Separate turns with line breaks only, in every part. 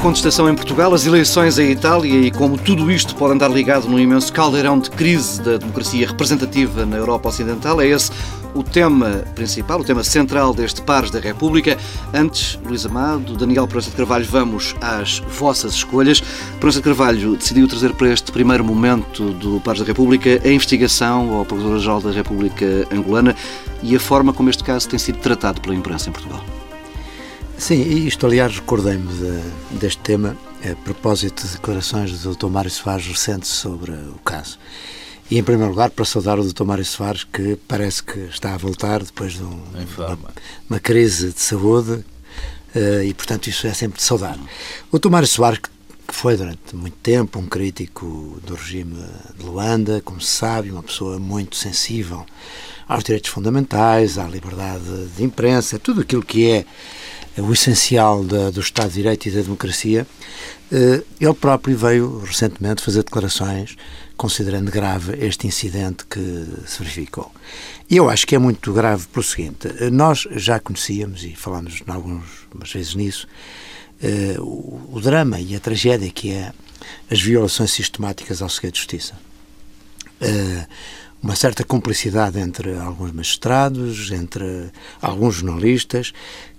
contestação em Portugal, as eleições em Itália e como tudo isto pode andar ligado num imenso caldeirão de crise da democracia representativa na Europa Ocidental, é esse o tema principal, o tema central deste Pares da República. Antes, Luís Amado, Daniel Proença de Carvalho, vamos às vossas escolhas. Proença de Carvalho decidiu trazer para este primeiro momento do Pares da República a investigação ao Procurador-Geral da República Angolana e a forma como este caso tem sido tratado pela imprensa em Portugal.
Sim, isto aliás recordei-me de, deste tema a propósito de declarações do Dr. Mário Soares recentes sobre o caso. E em primeiro lugar para saudar o Dr. Mário Soares que parece que está a voltar depois de um, uma, uma, crise de saúde uh, e portanto isso é sempre de saudar. O Dr. Mário Soares que foi durante muito tempo um crítico do regime de Luanda, como se sabe, uma pessoa muito sensível aos direitos fundamentais, à liberdade de imprensa, tudo aquilo que é o essencial da, do Estado de Direito e da democracia, eh, ele próprio veio recentemente fazer declarações considerando grave este incidente que se verificou. E eu acho que é muito grave pelo seguinte: eh, nós já conhecíamos e falámos algumas vezes nisso eh, o, o drama e a tragédia que é as violações sistemáticas ao segredo de justiça uma certa cumplicidade entre alguns magistrados, entre alguns jornalistas,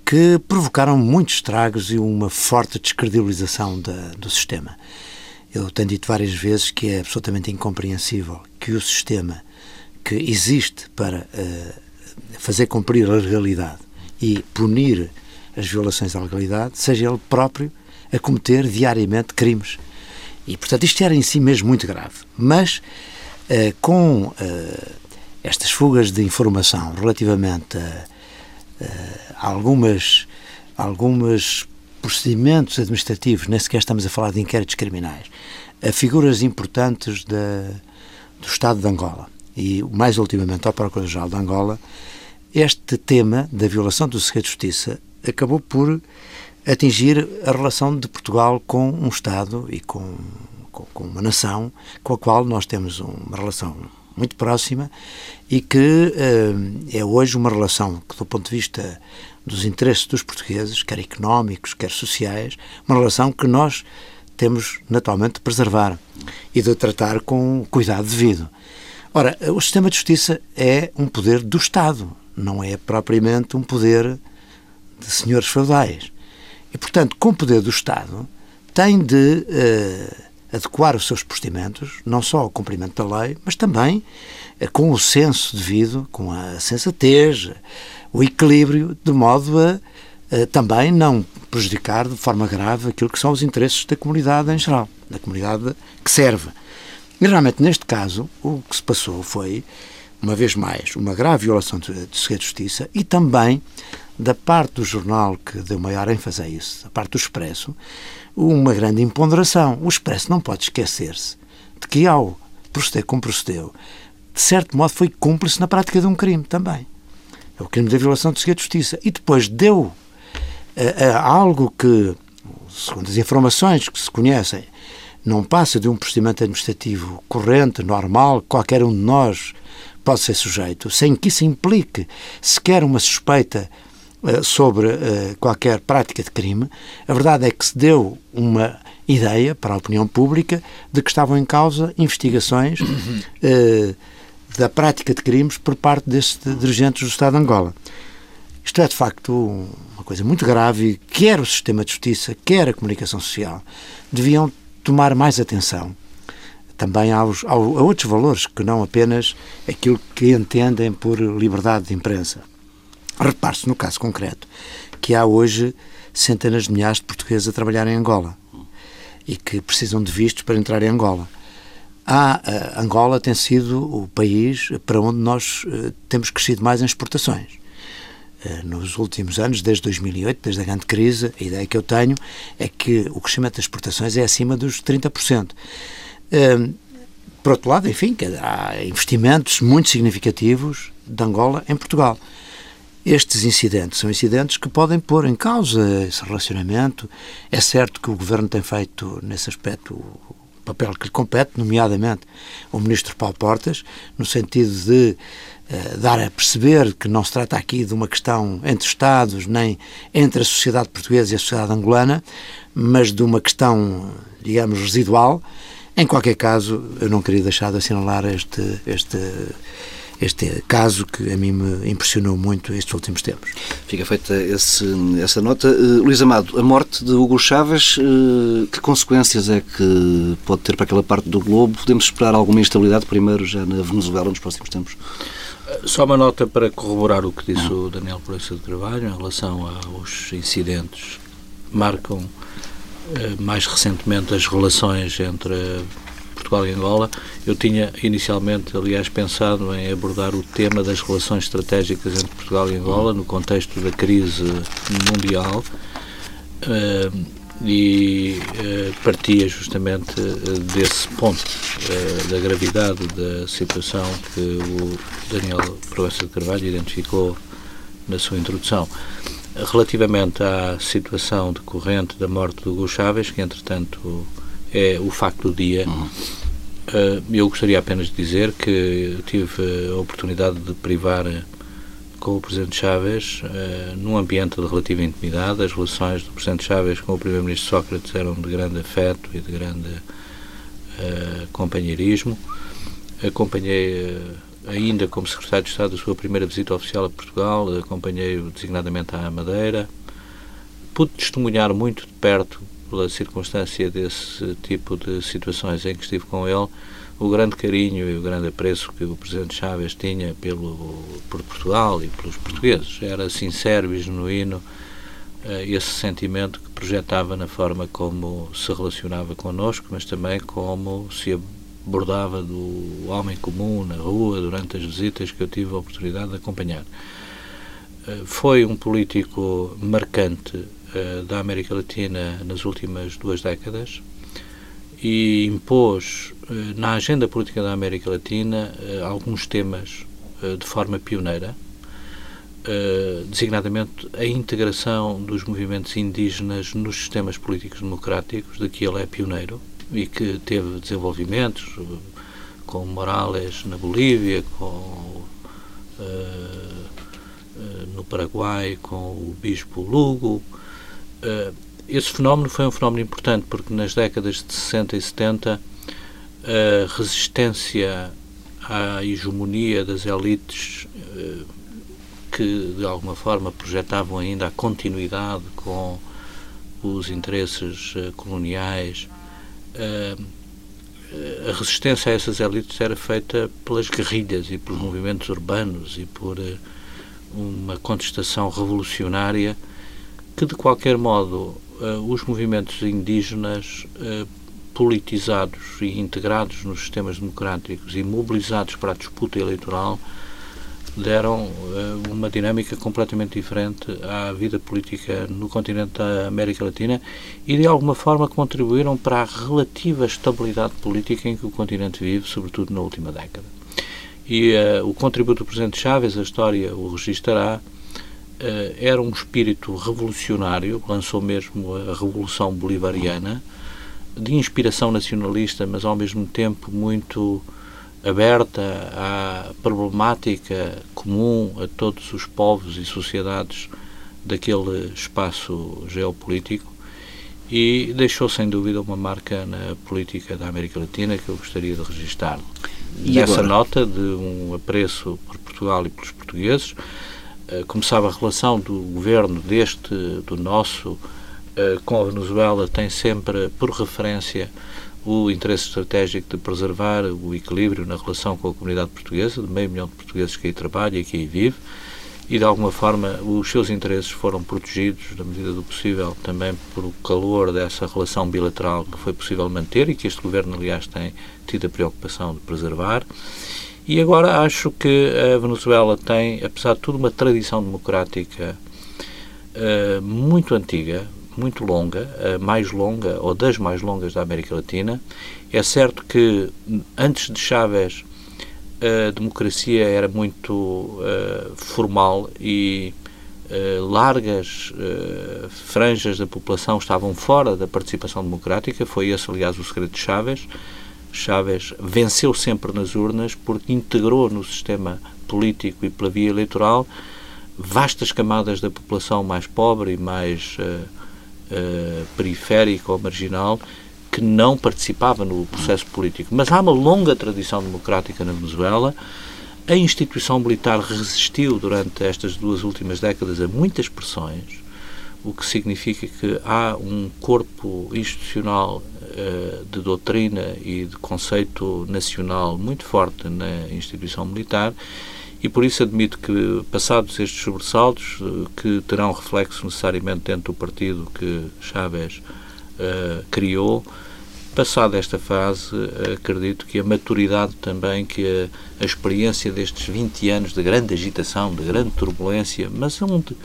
que provocaram muitos estragos e uma forte descredibilização da, do sistema. Eu tenho dito várias vezes que é absolutamente incompreensível que o sistema que existe para uh, fazer cumprir a legalidade e punir as violações à legalidade seja ele próprio a cometer diariamente crimes. E, portanto, isto era em si mesmo muito grave. Mas, uh, com uh, estas fugas de informação relativamente a algumas, algumas procedimentos administrativos, nem sequer estamos a falar de inquéritos criminais, a figuras importantes da, do Estado de Angola. E, mais ultimamente, ao Procurador-Geral de Angola, este tema da violação do segredo de justiça acabou por atingir a relação de Portugal com um Estado e com, com, com uma nação com a qual nós temos uma relação muito próxima e que uh, é hoje uma relação que, do ponto de vista dos interesses dos portugueses, quer económicos, quer sociais, uma relação que nós temos naturalmente de preservar e de tratar com cuidado devido. Ora, o sistema de justiça é um poder do Estado, não é propriamente um poder de senhores feudais. E, portanto, com o poder do Estado, tem de uh, adequar os seus procedimentos, não só ao cumprimento da lei, mas também eh, com o senso devido, com a sensatez, o equilíbrio, de modo a, a também não prejudicar de forma grave aquilo que são os interesses da comunidade em geral, da comunidade que serve. E realmente, neste caso, o que se passou foi, uma vez mais, uma grave violação de segredo de justiça e também da parte do jornal que deu maior ênfase a isso, da parte do Expresso, uma grande imponderação. O Expresso não pode esquecer-se de que, ao proceder como procedeu, de certo modo foi cúmplice na prática de um crime também. É o crime da violação do segredo de justiça. E depois deu a, a algo que, segundo as informações que se conhecem, não passa de um procedimento administrativo corrente, normal, qualquer um de nós pode ser sujeito, sem que isso implique sequer uma suspeita eh, sobre uh, qualquer prática de crime, a verdade é que se deu uma ideia para a opinião pública de que estavam em causa investigações uh, da prática de crimes por parte destes dirigentes do Estado de Angola. Isto é, de facto, uma coisa muito grave e quer o sistema de justiça, quer a comunicação social, deviam tomar mais atenção também aos, a outros valores que não apenas aquilo que entendem por liberdade de imprensa. Repare-se no caso concreto que há hoje centenas de milhares de portugueses a trabalhar em Angola e que precisam de vistos para entrar em Angola. A, a Angola tem sido o país para onde nós uh, temos crescido mais em exportações. Uh, nos últimos anos, desde 2008, desde a grande crise, a ideia que eu tenho é que o crescimento das exportações é acima dos 30%. Uh, por outro lado, enfim, há investimentos muito significativos de Angola em Portugal. Estes incidentes são incidentes que podem pôr em causa esse relacionamento. É certo que o Governo tem feito, nesse aspecto, papel que lhe compete, nomeadamente o ministro Paulo Portas, no sentido de uh, dar a perceber que não se trata aqui de uma questão entre Estados, nem entre a sociedade portuguesa e a sociedade angolana, mas de uma questão, digamos, residual. Em qualquer caso, eu não queria deixar de assinalar este, este este caso que a mim me impressionou muito estes últimos tempos.
Fica feita esse, essa nota. Uh, Luís Amado, a morte de Hugo Chávez, uh, que consequências é que pode ter para aquela parte do globo? Podemos esperar alguma instabilidade primeiro já na Venezuela nos próximos tempos?
Só uma nota para corroborar o que disse o Daniel Proença de Carvalho em relação aos incidentes marcam eh, mais recentemente as relações entre Portugal e Angola, eu tinha inicialmente, aliás, pensado em abordar o tema das relações estratégicas entre Portugal e Angola no contexto da crise mundial uh, e uh, partia justamente uh, desse ponto da gravidade da situação que o Daniel Proença de Carvalho identificou na sua introdução. Relativamente à situação decorrente da morte do Hugo Chávez, que entretanto é o facto do dia. Uhum. Uh, eu gostaria apenas de dizer que tive a oportunidade de privar com o Presidente Chávez uh, num ambiente de relativa intimidade. As relações do Presidente Chávez com o Primeiro-Ministro Sócrates eram de grande afeto e de grande uh, companheirismo. Acompanhei, ainda como Secretário de Estado, a sua primeira visita oficial a Portugal, acompanhei-o designadamente à Madeira. Pude testemunhar muito de perto pela circunstância desse tipo de situações em que estive com ele, o grande carinho e o grande apreço que o Presidente Chávez tinha pelo, por Portugal e pelos portugueses. Era sincero e genuíno uh, esse sentimento que projetava na forma como se relacionava connosco, mas também como se abordava do homem comum na rua durante as visitas que eu tive a oportunidade de acompanhar. Uh, foi um político marcante eh, da América Latina nas últimas duas décadas e impôs uh, na agenda política da América Latina uh, alguns temas de forma pioneira, designadamente a integração dos movimentos indígenas nos sistemas políticos democráticos, de que ele é pioneiro e que teve desenvolvimentos com Morales na Bolívia, com no Paraguai com o Bispo Lugo, uh, esse fenómeno foi um fenómeno importante porque nas décadas de 60 e 70 a resistência à hegemonia das elites uh, que de alguma forma projetavam ainda a continuidade com os interesses uh, coloniais a resistência a essas elites era feita pelas guerrilhas e pelos movimentos urbanos e por uma contestação revolucionária que, de qualquer modo, uh, os movimentos indígenas uh, politizados e integrados nos sistemas democráticos e mobilizados para a disputa eleitoral deram uh, uma dinâmica completamente diferente à vida política no continente da América Latina e de alguma forma contribuíram para a relativa estabilidade política em que o continente vive, sobretudo na última década. E uh, o contributo do Presidente Chávez, a história o registará, era um espírito revolucionário, lançou mesmo a Revolução Bolivariana, de inspiração nacionalista, mas ao mesmo tempo muito aberta à problemática comum a todos os povos e sociedades daquele espaço geopolítico e deixou sem dúvida uma marca na política da América Latina que eu gostaria de registar. E Nessa agora? nota de um apreço por Portugal e pelos portugueses, eh, começava a relação do governo deste, do nosso, eh, com a Venezuela tem sempre por referência o interesse estratégico de preservar o equilíbrio na relação com a comunidade portuguesa, de meio milhão de portugueses que aí trabalha e que aí vive, e de alguma forma os seus interesses foram protegidos, na medida do possível, também por o calor dessa relação bilateral que foi possível manter e que este governo, aliás, tem tido a preocupação de preservar. E agora acho que a Venezuela tem, apesar de tudo, uma tradição democrática uh, muito antiga, muito longa, a mais longa ou das mais longas da América Latina. É certo que antes de Chávez a democracia era muito uh, formal e largas franjas da população estavam fora da participação democrática. Foi esse, aliás, o segredo de Chávez. Chávez venceu sempre nas urnas porque integrou no sistema político e pela via eleitoral vastas camadas da população mais pobre e mais uh, uh, periférica ou marginal que não participava no processo político. Mas há uma longa tradição democrática na Venezuela. A instituição militar resistiu durante estas duas últimas décadas a muitas pressões, o que significa que há um corpo institucional uh, de doutrina e de conceito nacional muito forte na instituição militar e por isso admito que, passados estes sobressaltos, eh, que terão reflexo necessariamente dentro do partido que Chávez uh, criou, passada esta fase, acredito que a maturidade também, que a, a, experiência destes 20 anos de grande agitação, de grande turbulência, mas onde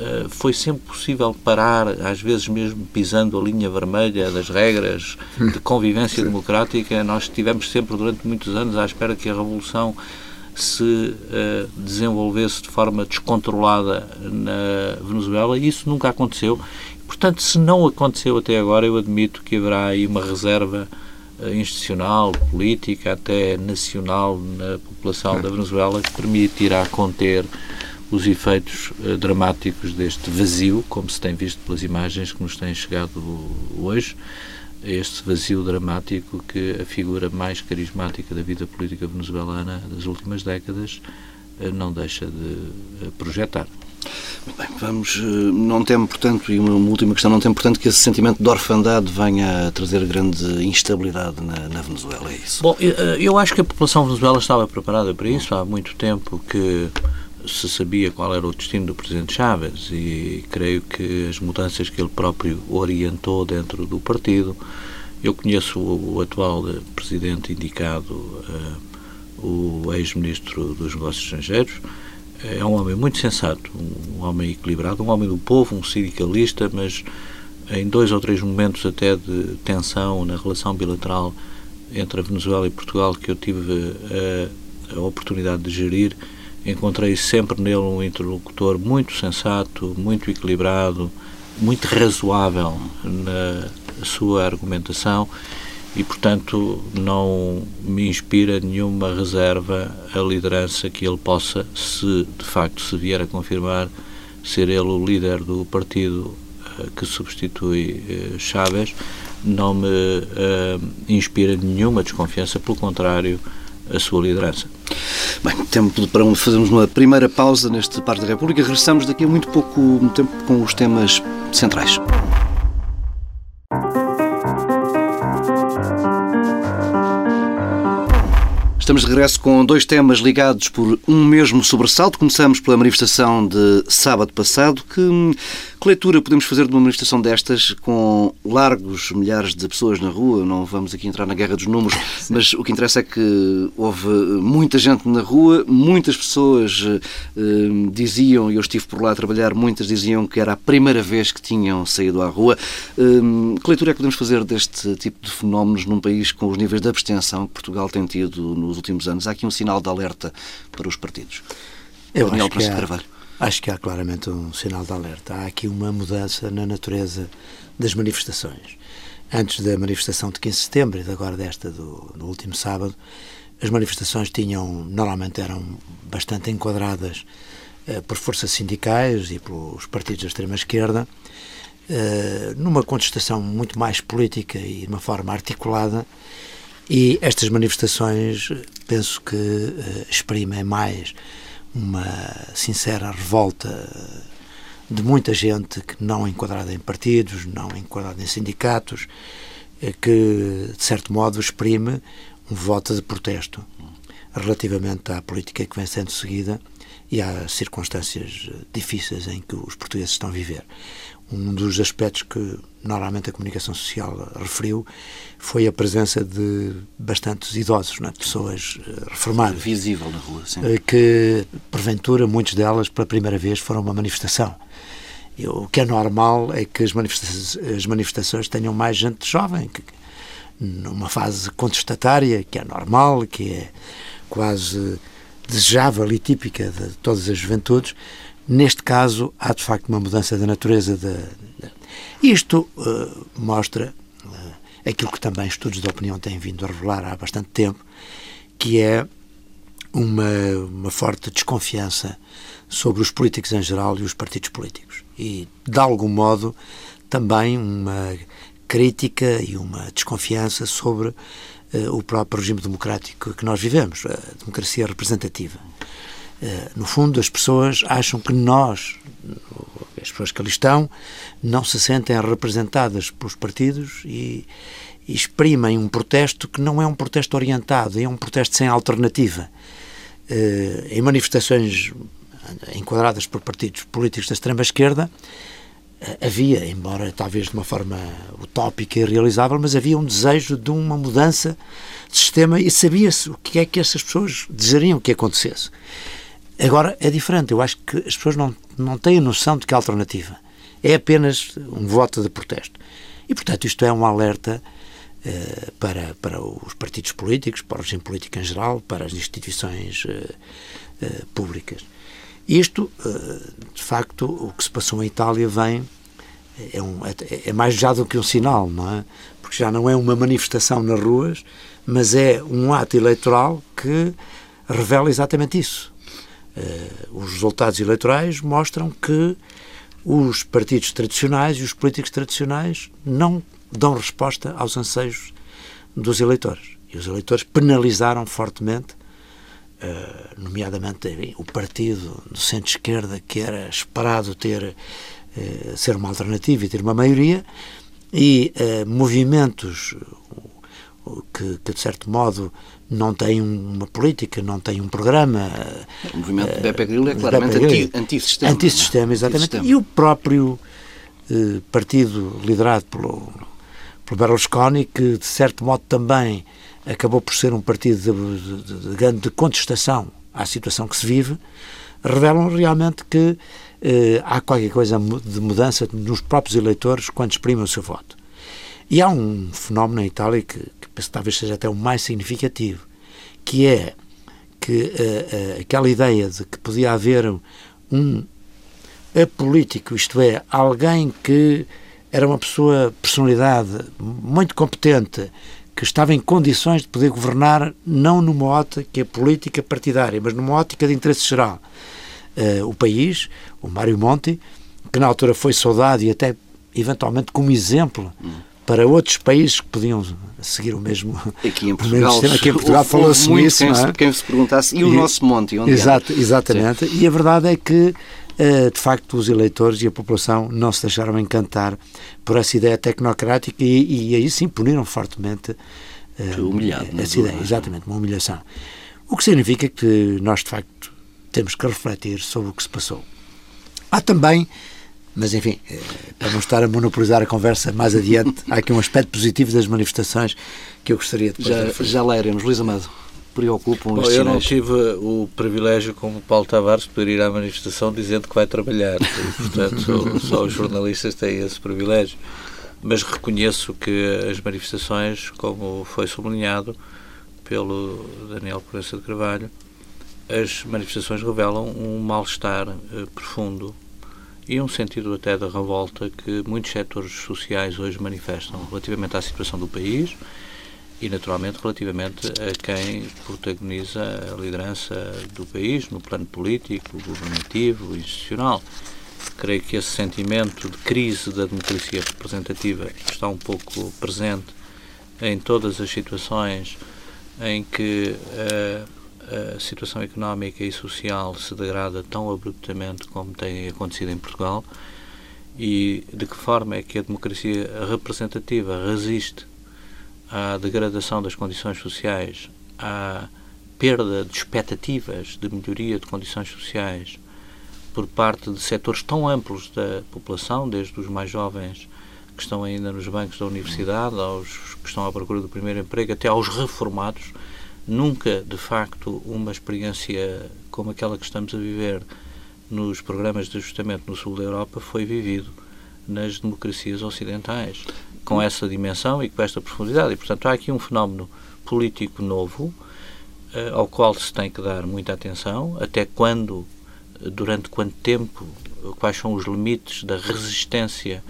uh, foi sempre possível parar, às vezes mesmo pisando a linha vermelha das regras de convivência democrática, nós estivemos sempre durante muitos anos à espera que a revolução se uh, desenvolvesse de forma descontrolada na Venezuela e isso nunca aconteceu. Portanto, se não aconteceu até agora, eu admito que haverá aí uma reserva uh, institucional, política, até nacional na população da Venezuela que permitirá conter os efeitos uh, dramáticos deste vazio, como se tem visto pelas imagens que nos têm chegado hoje este vazio dramático que a figura mais carismática da vida política venezuelana das últimas décadas eh, não deixa de eh, projetar.
Bem, vamos, não temo, portanto, e uma última questão, não temo, portanto, que esse sentimento de orfandade venha a trazer grande instabilidade na, na Venezuela, é isso?
Bom, eu acho que a população venezuela estava preparada para isso há muito tempo que se sabia qual era o destino do Presidente Chávez e creio que as mudanças que ele próprio orientou dentro do partido. Eu conheço o, atual Presidente indicado, uh, o ex-Ministro dos Negócios Estrangeiros. É um homem muito sensato, um homem equilibrado, um homem do povo, um sindicalista, mas em dois ou três momentos até de tensão na relação bilateral entre a Venezuela e Portugal que eu tive a, a oportunidade de gerir, encontrei sempre nele um interlocutor muito sensato, muito equilibrado, muito razoável na sua argumentação e, portanto, não me inspira nenhuma reserva a liderança que ele possa, se de facto se vier a confirmar, ser ele o líder do partido uh, que substitui uh, Chávez, não me uh, inspira nenhuma desconfiança, pelo contrário, a sua liderança.
Bem, tempo para fazermos uma primeira pausa neste Parte da República. Regressamos daqui a muito pouco tempo com os temas centrais. Estamos de regresso com dois temas ligados por um mesmo sobressalto. Começamos pela manifestação de sábado passado. Que, que leitura podemos fazer de uma manifestação destas com largos milhares de pessoas na rua? Não vamos aqui entrar na guerra dos números, mas o que interessa é que houve muita gente na rua, muitas pessoas eh, diziam, e eu estive por lá a trabalhar, muitas diziam que era a primeira vez que tinham saído à rua. Eh, que leitura é que podemos fazer deste tipo de fenómenos num país com os níveis de abstenção que Portugal tem tido nos últimos anos. Há aqui um sinal de alerta para os partidos.
Eu acho que, há, acho que há claramente um sinal de alerta. Há aqui uma mudança na natureza das manifestações. Antes da manifestação de 15 de setembro e agora desta do, do último sábado, as manifestações tinham, normalmente eram bastante enquadradas eh, por forças sindicais e pelos partidos da extrema-esquerda, eh, numa contestação muito mais política e de uma forma articulada e estas manifestações, penso que uh, exprimem mais uma sincera revolta de muita gente que não é enquadrada em partidos, não é enquadrada em sindicatos, eh, que, de certo modo, exprime um voto de protesto relativamente à política que vem sendo seguida e às circunstâncias eh, difíceis em que os portugueses estão a viver um dos aspectos que normalmente a comunicação social referiu foi a presença de bastantes idosos, é? pessoas eh, reformadas.
Visível na rua, sim.
Eh, que, porventura, muitos delas, pela primeira vez, foram uma manifestação. E o que é normal é que as manifestações, as manifestações tenham mais gente jovem, que, numa fase contestatária, que é normal, que é quase desejável e típica de todas as juventudes, Neste caso, há de facto uma mudança da natureza da. Isto uh, mostra uh, aquilo que também estudos de opinião têm vindo a revelar há bastante tempo, que é uma, uma forte desconfiança sobre os políticos em geral e os partidos políticos. E, de algum modo, também uma crítica e uma desconfiança sobre uh, o próprio regime democrático que nós vivemos, a democracia representativa. Uh, no fundo, as pessoas acham que nós, as pessoas que ali estão, não se sentem representadas pelos partidos e, e exprimem um protesto que não é um protesto orientado, é um protesto sem alternativa. Uh, em manifestações enquadradas por partidos políticos da extrema-esquerda, havia, embora talvez de uma forma utópica e realizável, mas havia um desejo de uma mudança de sistema e sabia-se o que é que essas pessoas desejariam que acontecesse. Agora é diferente, eu acho que as pessoas não, não têm noção de que alternativa. É apenas um voto de protesto. E, portanto, isto é um alerta eh, para, para os partidos políticos, para o regime político em geral, para as instituições eh, eh, públicas. Isto, de facto, o que se passou em Itália vem é, um, é, é, mais já do que um sinal, não é? Porque já não é uma manifestação nas ruas, mas é um ato eleitoral que revela exatamente isso. Uh, os resultados eleitorais mostram que os partidos tradicionais e os políticos tradicionais não dão resposta aos anseios dos eleitores. E os eleitores penalizaram fortemente eh, nomeadamente o partido do centro-esquerda, que era esperado ter uh, ser uma alternativa e ter uma maioria, e movimentos que, que, de certo modo, não têm uma política, não têm um programa.
O movimento de Beppe Grillo é claramente anti, antissistema.
Antissistema, exatamente. Antissistema. E o próprio partido liderado pelo, pelo Berlusconi, que de certo modo também acabou por ser um partido de, de, de grande contestação à situação que se vive, revelam realmente que eh, há qualquer coisa de mudança nos próprios eleitores quando exprimem o seu voto. E há um fenómeno na Itália que, que talvez seja até o mais significativo, que é que eh, eh, aquela ideia de que podia haver um apolítico, isto é, alguém que era uma pessoa, personalidade muito competente, que estava em condições de poder governar não numa ótica política partidária, mas numa ótica de interesse geral. Uh, o país, o Mário Monti, que na altura foi saudado e até eventualmente como exemplo hum. Para outros países que podiam seguir o mesmo
aqui em Portugal,
sistema. Aqui em Portugal falou-se nisso.
Quem, é? quem se perguntasse, e o e, nosso Monte? Onde
exato, exatamente. Sim. E a verdade é que eh, de facto, os eleitores e a população não se deixaram encantar por essa ideia tecnocrática e, e aí sim puniram fortemente
uh, humilhado,
essa ideia, exatamente, uma humilhação. O que significa que nós, de facto, temos que refletir sobre o que se passou. Há também, mas enfim, eh, para não estar a monopolizar a conversa mais adiante, há aqui um aspecto positivo das manifestações que eu gostaria de
já, já lá iremos. Luís Amado preocupam
Bom, Eu não tive o privilégio, como Paulo Tavares, de poder ir à manifestação dizendo que vai trabalhar. E, portanto, só os jornalistas têm esse privilégio. Mas reconheço que as manifestações, como foi sublinhado pelo Daniel Proença de Carvalho, as manifestações revelam um mal-estar eh, profundo e um sentido até da revolta que muitos setores sociais hoje manifestam relativamente à situação do país e, naturalmente, relativamente a quem protagoniza a liderança do país no plano político, governativo, institucional. Creio que esse sentimento de crise da democracia representativa está um pouco presente em todas as situações em que a, a situação económica e social se degrada tão abruptamente como tem acontecido em Portugal? E de que forma é que a democracia representativa resiste à degradação das condições sociais, à perda de expectativas de melhoria de condições sociais por parte de setores tão amplos da população, desde os mais jovens que estão ainda nos bancos da universidade, aos que estão à procura do primeiro emprego, até aos reformados, nunca, de facto, uma experiência como aquela que estamos a viver nos programas de ajustamento no sul da Europa foi vivido nas democracias ocidentais com essa dimensão e com esta profundidade. E, portanto, há aqui um fenómeno político novo uh, ao qual se tem que dar muita atenção, até quando durante quanto tempo, quais são os limites da resistência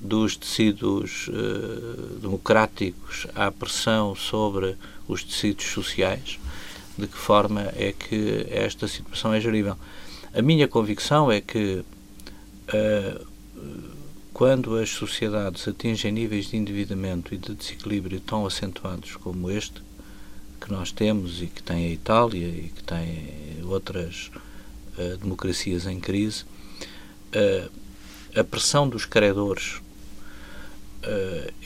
dos tecidos uh, democráticos à pressão sobre os tecidos sociais, de que forma é que esta situação é gerível. A minha convicção é que uh, quando as sociedades atingem níveis de endividamento e de desequilíbrio tão acentuados como este, que nós temos e que tem a Itália e que tem outras uh, democracias em crise, uh, a pressão dos credores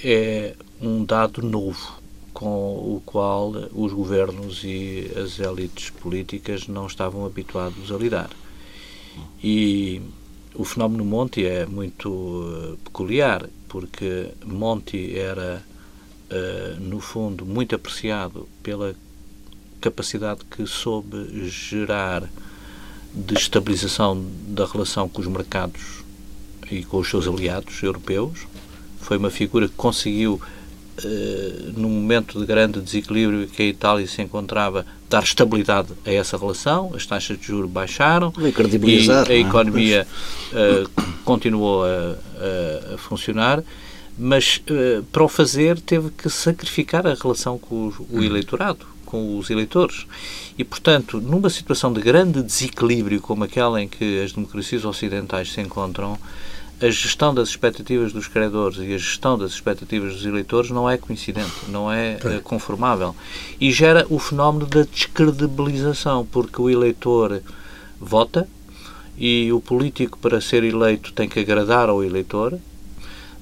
é um dado novo com o qual os governos e as elites políticas não estavam habituados a lidar. E o fenómeno Monti é muito peculiar, porque Monti era uh, no fundo, muito apreciado pela capacidade que soube gerar de estabilização da relação com os mercados e com os seus aliados europeus. Foi uma figura que conseguiu, uh, num momento de grande desequilíbrio que a Itália se encontrava, dar estabilidade a essa relação. As taxas de juros baixaram
e
a é? economia uh, continuou a, a, a funcionar mas uh, para o fazer teve que sacrificar a relação com o, o eleitorado, com os eleitores. E, portanto, numa situação de grande desequilíbrio como aquela em que as democracias ocidentais se encontram, a gestão das expectativas dos credores e a gestão das expectativas dos eleitores não é coincidente, não é uh, conformável. E gera o fenómeno da descredibilização, porque o eleitor vota e o político, para ser eleito, tem que agradar ao eleitor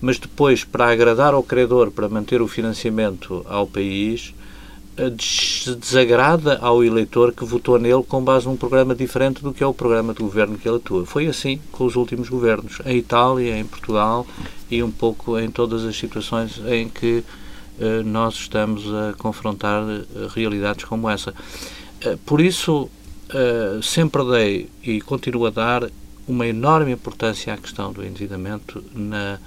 mas depois, para agradar ao credor, para manter o financiamento ao país, eh, desagrada ao eleitor que votou nele com base num programa diferente do que é o programa de governo que ele atua. Foi assim com os últimos governos, em Itália, em Portugal e um pouco em todas as situações em que uh, nós estamos a confrontar uh, realidades como essa. Uh, por isso, sempre dei e continuo a dar uma enorme importância à questão do endividamento na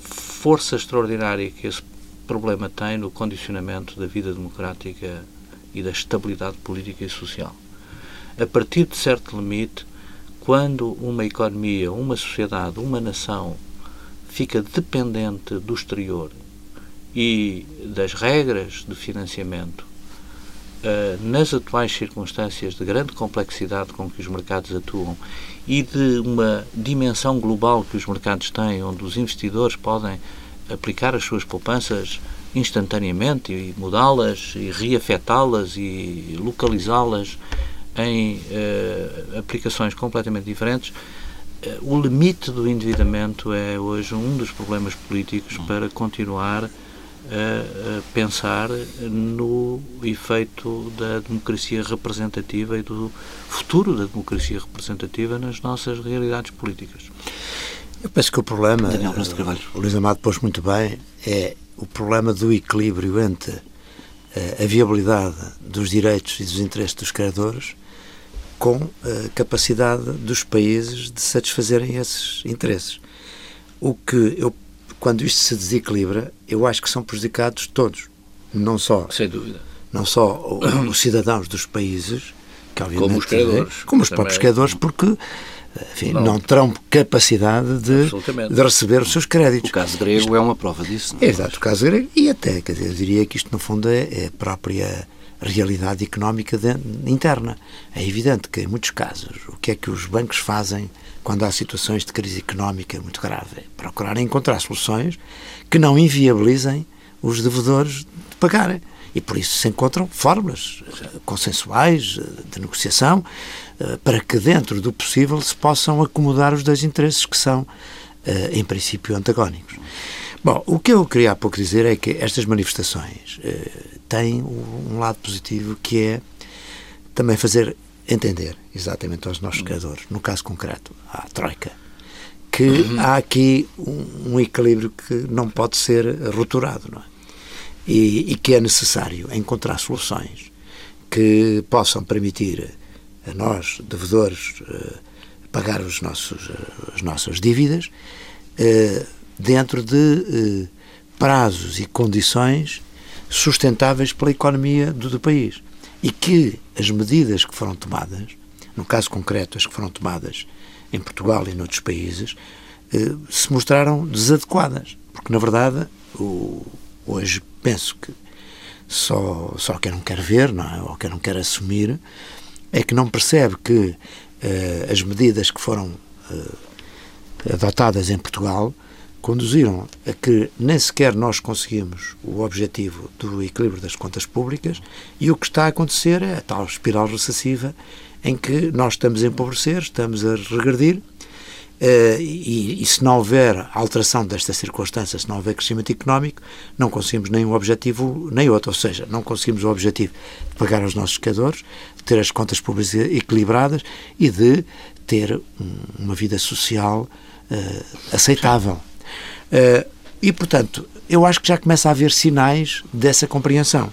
força extraordinária que esse problema tem no condicionamento da vida democrática e da estabilidade política e social. A partir de certo limite, quando uma economia, uma sociedade, uma nação fica dependente do exterior e das regras de financiamento, uh, nas atuais circunstâncias de grande complexidade com que os mercados atuam e de uma dimensão global que os mercados têm, onde os investidores podem aplicar as suas poupanças instantaneamente e mudá-las e reafetá-las e localizá-las em uh, aplicações completamente diferentes, uh, o limite do endividamento é hoje um dos problemas políticos para continuar a, pensar no efeito da democracia representativa e do futuro da democracia representativa nas nossas realidades políticas.
Eu penso que o problema, Daniel o Luís Amado pôs muito bem, é o problema do equilíbrio entre a viabilidade dos direitos e dos interesses dos credores com a capacidade dos países de satisfazerem esses interesses. O que eu quando isto se desequilibra, eu acho que são prejudicados todos. Não só.
Sem dúvida.
Não só os cidadãos dos países, que obviamente.
Como os criadores.
Como os próprios criadores, porque. Enfim, não. não terão capacidade de, de, receber os seus créditos.
O caso grego isto, é uma prova disso. Não
é? Exato, o caso grego. E até, quer dizer, eu diria que isto, no fundo, é, é a própria realidade económica de, interna. É evidente que, em muitos casos, o que é que os bancos fazem quando há situações de crise económica muito grave. Procurar encontrar soluções que não inviabilizem os devedores de pagarem. E por isso se encontram fórmulas eh, consensuais eh, de negociação para que, dentro do possível, se possam acomodar os dois interesses que são, em princípio, antagónicos. Bom, o que eu queria há pouco dizer é que estas manifestações têm um lado positivo que é também fazer entender exatamente aos nossos criadores, no caso concreto, à Troika, que uhum. há aqui um, um, equilíbrio que não pode ser rupturado, não é? E, e, que é necessário encontrar soluções que possam permitir a nós, devedores, uh, pagar os nossos, uh, as nossas dívidas uh, dentro de prazos e condições sustentáveis pela economia do, do país e que as medidas que foram tomadas no caso concreto, as que foram tomadas em Portugal e noutros países, eh, se mostraram desadequadas. Porque, na verdade, o, hoje penso que só, só quem não quer ver, não é? ou quem não quer assumir, é que não percebe que eh, as medidas que foram eh, adotadas em Portugal conduziram a que nem sequer nós conseguimos o objetivo do equilíbrio das contas públicas e o que está a acontecer é a tal espiral recessiva em que nós estamos a empobrecer, estamos a regredir Uh, e, e, se não houver alteração desta circunstância, se não houver crescimento económico, não conseguimos nem um objetivo nem outro. Ou seja, não conseguimos o objetivo de pagar aos nossos educadores, de ter as contas públicas equilibradas e de ter um, uma vida social uh, aceitável. Uh, e, portanto, eu acho que já começa a haver sinais dessa compreensão.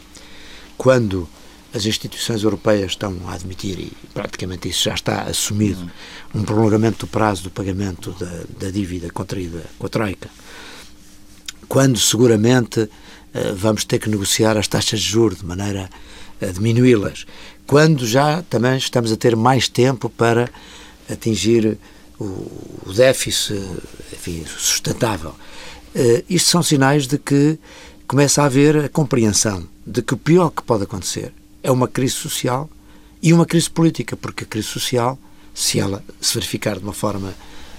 Quando as instituições europeias estão a admitir, e praticamente isso já está assumido, um prolongamento do prazo do pagamento da, da dívida contraída com a Troika, quando seguramente eh, vamos ter que negociar as taxas de juros de maneira a diminuí-las, quando já também estamos a ter mais tempo para atingir o, o déficit enfim, sustentável. Uh, isto são sinais de que começa a haver a compreensão de que o pior que pode acontecer é uma crise social e uma crise política, porque a crise social, se ela se verificar de uma forma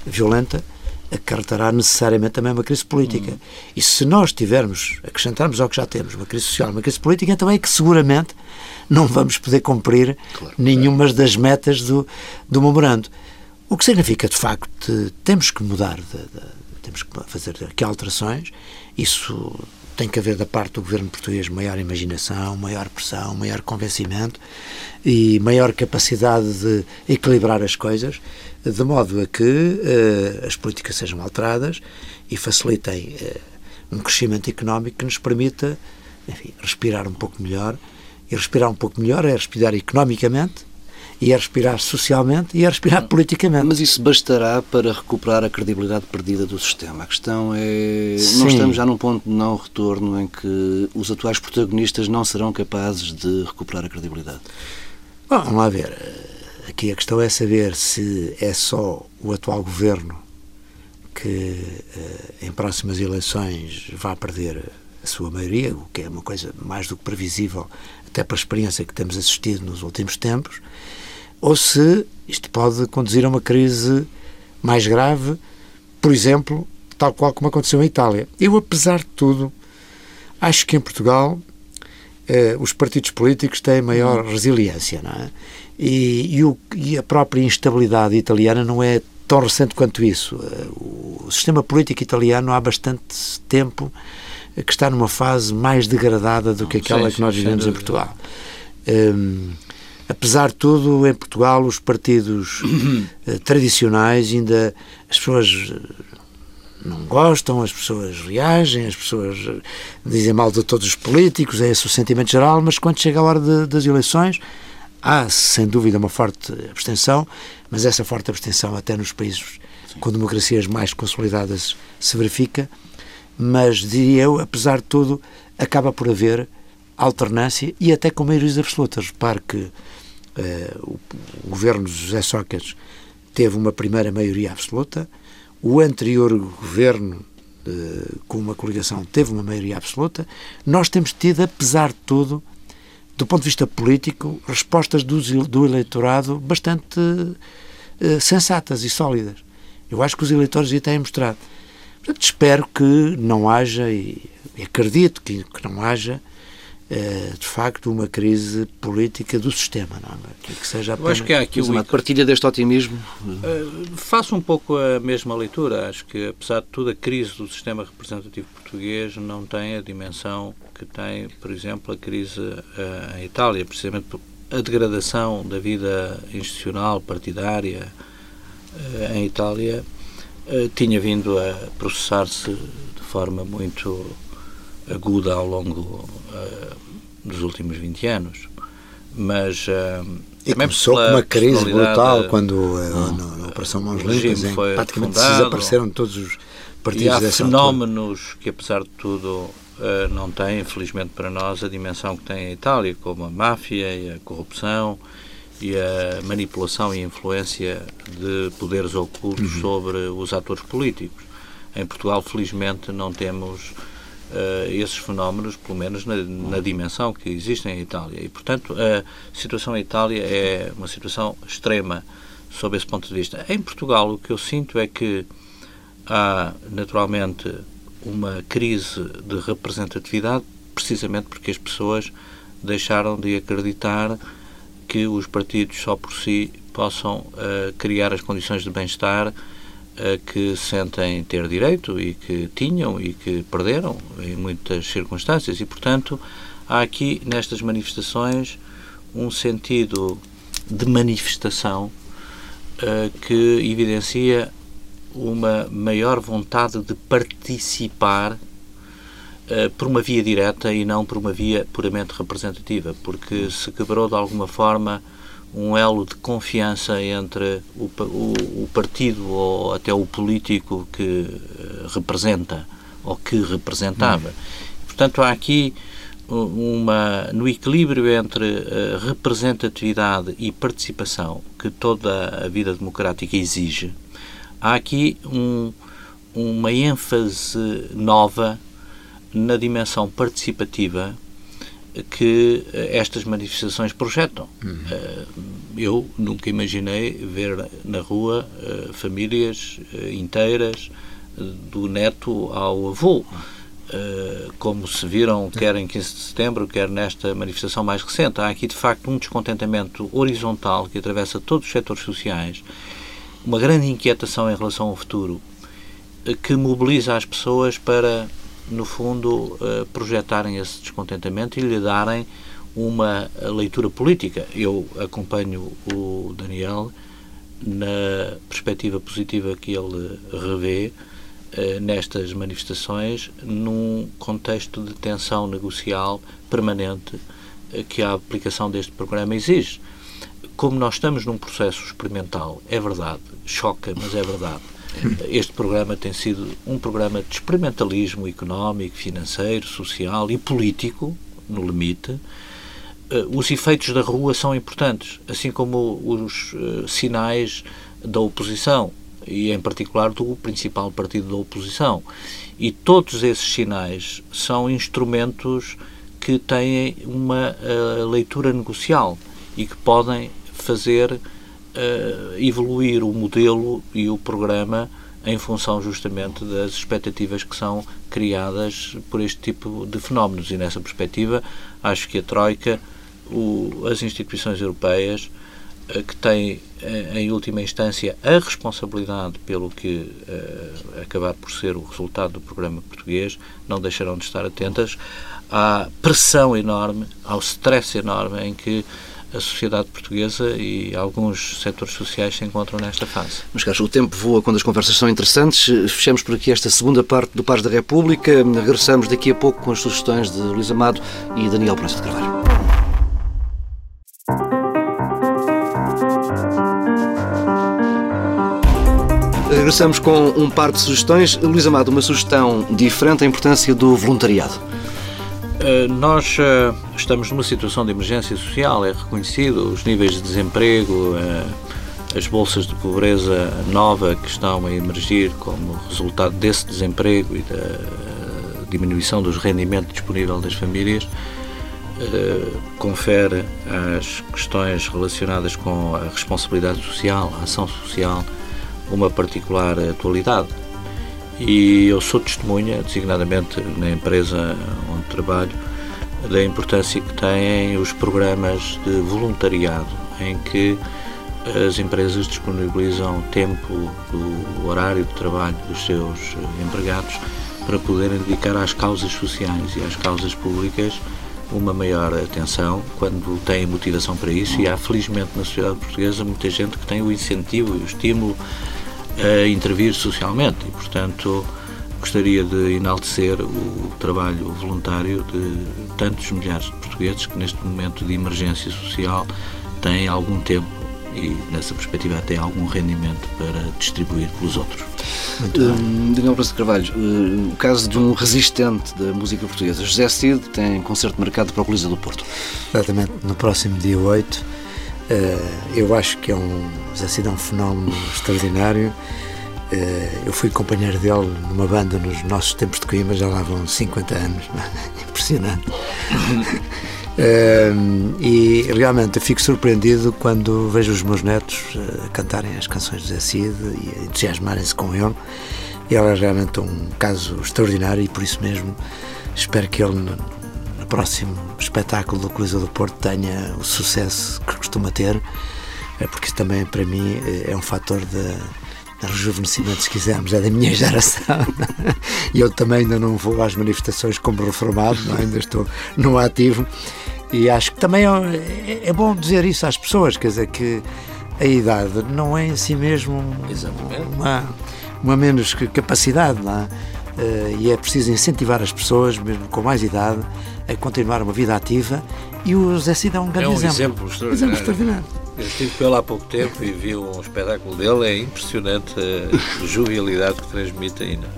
violenta, acarretará necessariamente também uma crise política. Uhum. E se nós tivermos, acrescentarmos ao que já temos, uma crise social, uma crise política, então é que seguramente não vamos poder cumprir claro, nenhuma das metas do, do memorando. O que significa, de facto, que temos que mudar, de, de, temos que fazer aqui alterações. Isso tem que haver da parte do governo português maior imaginação, maior pressão, maior convencimento e maior capacidade de equilibrar as coisas, de modo a que uh, as políticas sejam alteradas e facilitem uh, um crescimento económico que nos permita enfim, respirar um pouco melhor. E respirar um pouco melhor é respirar economicamente, e a respirar socialmente e a respirar politicamente.
Mas isso bastará para recuperar a credibilidade perdida do sistema. A questão é. Sim. Nós estamos já num ponto de não retorno em que os atuais protagonistas não serão capazes de recuperar a credibilidade.
Bom, vamos lá ver. Aqui a questão é saber se é só o atual governo que eh, em próximas eleições vai perder a sua maioria, o que é uma coisa mais do que previsível, até pela experiência que temos assistido nos últimos tempos, ou se isto pode conduzir a uma crise mais grave, por exemplo, tal qual como aconteceu em Itália. Eu, apesar de tudo, acho que em Portugal eh, os partidos políticos têm maior resiliência, não é? E, e, o, e, a própria instabilidade italiana não é tão recente quanto isso. Eh, o sistema político italiano há bastante tempo que está numa fase mais degradada do que aquela sim, que nós vivemos em Portugal. Um, apesar de tudo, em Portugal, os partidos uh, tradicionais ainda as pessoas eh, não gostam, as pessoas reagem, as pessoas eh, dizem mal de todos os políticos, é esse o sentimento geral, mas quando chega a hora de, das eleições, há sem dúvida uma forte abstenção, mas essa forte abstenção até nos países Sim. com democracias mais consolidadas se verifica, mas diria eu, apesar de tudo, acaba por haver alternância e até com maiorias absolutas. Repare que Uh, o, governo de José Sócrates teve uma primeira maioria absoluta, o anterior governo, uh, com uma coligação, teve uma maioria absoluta. Nós temos tido, apesar de tudo, do ponto de vista político, respostas do, do eleitorado bastante uh, sensatas e sólidas. Eu acho que os eleitores já têm mostrado. Portanto, espero que não haja, e acredito que, que não haja, de facto uma crise política do sistema, não é?
que seja apenas... Eu acho que há aqui uma partilha deste otimismo.
Uh, faço um pouco a mesma leitura. Acho que, apesar de tudo, a crise do sistema representativo português não tem a dimensão que tem, por exemplo, a crise uh, em Itália, precisamente a degradação da vida institucional, partidária uh, em Itália tinha vindo a processar-se de forma muito aguda ao longo uh, dos últimos 20 anos. Mas uh,
e começou com uma crise brutal quando uh, na, na Operação Mãos Limpas, em que praticamente fundado, desapareceram todos os partidos e
há fenómenos altura. que, apesar de tudo, Uh, não têm, infelizmente para nós, a dimensão que tem a Itália, como a máfia e a corrupção e a manipulação e influência de poderes ocultos uhum. sobre os atores políticos. Em Portugal, felizmente, não temos uh, esses fenómenos, pelo menos na, na, dimensão que existem em Itália. E, portanto, a situação em Itália é uma situação extrema sob esse ponto de vista. Em Portugal, o que eu sinto é que há, naturalmente, uma crise de representatividade, precisamente porque as pessoas deixaram de acreditar que os partidos só por si possam uh, criar as condições de bem-estar que sentem ter direito e que tinham e que perderam em muitas circunstâncias. E, portanto, há aqui nestas manifestações um sentido de manifestação uh, que evidencia uma maior vontade de participar uh, por uma via direta e não por uma via puramente representativa, porque se quebrou de alguma forma um elo de confiança entre o, o, o partido ou até o político que uh, representa ou que representava. Hum. Portanto, há aqui uma no equilíbrio entre uh, representatividade e participação que toda a vida democrática exige há aqui um, uma ênfase nova na dimensão participativa que estas manifestações projetam. Uhum. Eh, eu nunca imaginei ver na rua eh, famílias eh, inteiras, do neto ao avô, como se viram quer em 15 de setembro, quer nesta manifestação mais recente. Há aqui, de facto, um descontentamento horizontal que atravessa todos os setores sociais uma grande inquietação em relação ao futuro eh, que mobiliza as pessoas para, no fundo, eh, projetarem esse descontentamento e lhe darem uma leitura política. Eu acompanho o Daniel na perspectiva positiva que ele revê eh, nestas manifestações num contexto de tensão negocial permanente que a aplicação deste programa exige como nós estamos num processo experimental, é verdade, choca, mas é verdade. Este programa tem sido um programa de experimentalismo económico, financeiro, social e político, no limite. Eh, os efeitos da rua são importantes, assim como os uh, sinais da oposição, e em particular do principal partido da oposição. E todos esses sinais são instrumentos que têm uma uh, leitura negocial e que podem fazer uh, evoluir o modelo e o programa em função justamente das expectativas que são criadas por este tipo de fenómenos. E nessa perspectiva, acho que a Troika, o, as instituições europeias, uh, que têm, uh, em última instância, a responsabilidade pelo que uh, acabar por ser o resultado do programa português, não deixarão de estar atentas à pressão enorme, ao stress enorme em que a sociedade portuguesa e alguns setores sociais se encontram nesta fase.
Mas, Carlos, o tempo voa quando as conversas são interessantes. Fechamos por aqui esta segunda parte do Paz da República. Regressamos daqui a pouco com as sugestões de Luís Amado e Daniel Prensa de Carvalho. Regressamos com um par de sugestões. Luís Amado, uma sugestão diferente, a importância do voluntariado.
Eh, nós uh, estamos numa situação de emergência social, é reconhecido, os níveis de desemprego, uh, as bolsas de pobreza nova que estão a emergir como resultado desse desemprego e da diminuição dos rendimentos disponível das famílias, confere às questões relacionadas com a responsabilidade social, a ação social, uma particular atualidade. E eu sou testemunha, designadamente na empresa onde trabalho, da importância que têm os programas de voluntariado, em que as empresas disponibilizam tempo do horário de trabalho dos seus empregados para poderem dedicar às causas sociais e às causas públicas uma maior atenção quando têm motivação para isso. E há felizmente na sociedade portuguesa muita gente que tem o incentivo e o estímulo a intervir socialmente e, portanto, gostaria de enaltecer o trabalho voluntário de tantos milhares de portugueses que, neste momento de emergência social, têm algum tempo e, nessa perspectiva, até algum rendimento para distribuir pelos outros.
Um, Daniel Braço de Carvalho, uh, o caso de um resistente da música portuguesa, José Cid, tem concerto marcado para o Coliseu do Porto.
Exatamente, no próximo dia 8 eu acho que é um, Cid é um fenómeno extraordinário. eu fui companheiro dele numa banda nos nossos tempos de Coimbra, já lá vão 50 anos. Impressionante. e realmente eu fico surpreendido quando vejo os meus netos cantarem as canções de Zé Cid e entusiasmarem-se com ele. Ele é realmente um caso extraordinário e por isso mesmo espero que ele próximo espetáculo do Coliseu do Porto tenha o sucesso que costuma ter, é porque isso também para mim é um fator de, de rejuvenescimento, se quisermos, é da minha geração. E eu também ainda não vou às manifestações como reformado, não? É? ainda estou no ativo. E acho que também é, é, bom dizer isso às pessoas, quer dizer, que a idade não é em si mesmo uma uma menos capacidade, não é? Uh, e é preciso incentivar as pessoas, mesmo com mais idade, a continuar uma vida ativa e o Zé Cid é um grande
é um
exemplo.
exemplo extraordinário. Exemplo extraordinário. Eu estive com ele há pouco tempo e vi um espetáculo dele, é impressionante a jovialidade que transmite ainda.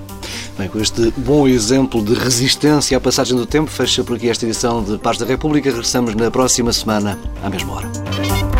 Bem, com este bom exemplo de resistência à passagem do tempo, fecha por aqui esta edição de Paz da República. Regressamos na próxima semana, à mesma hora.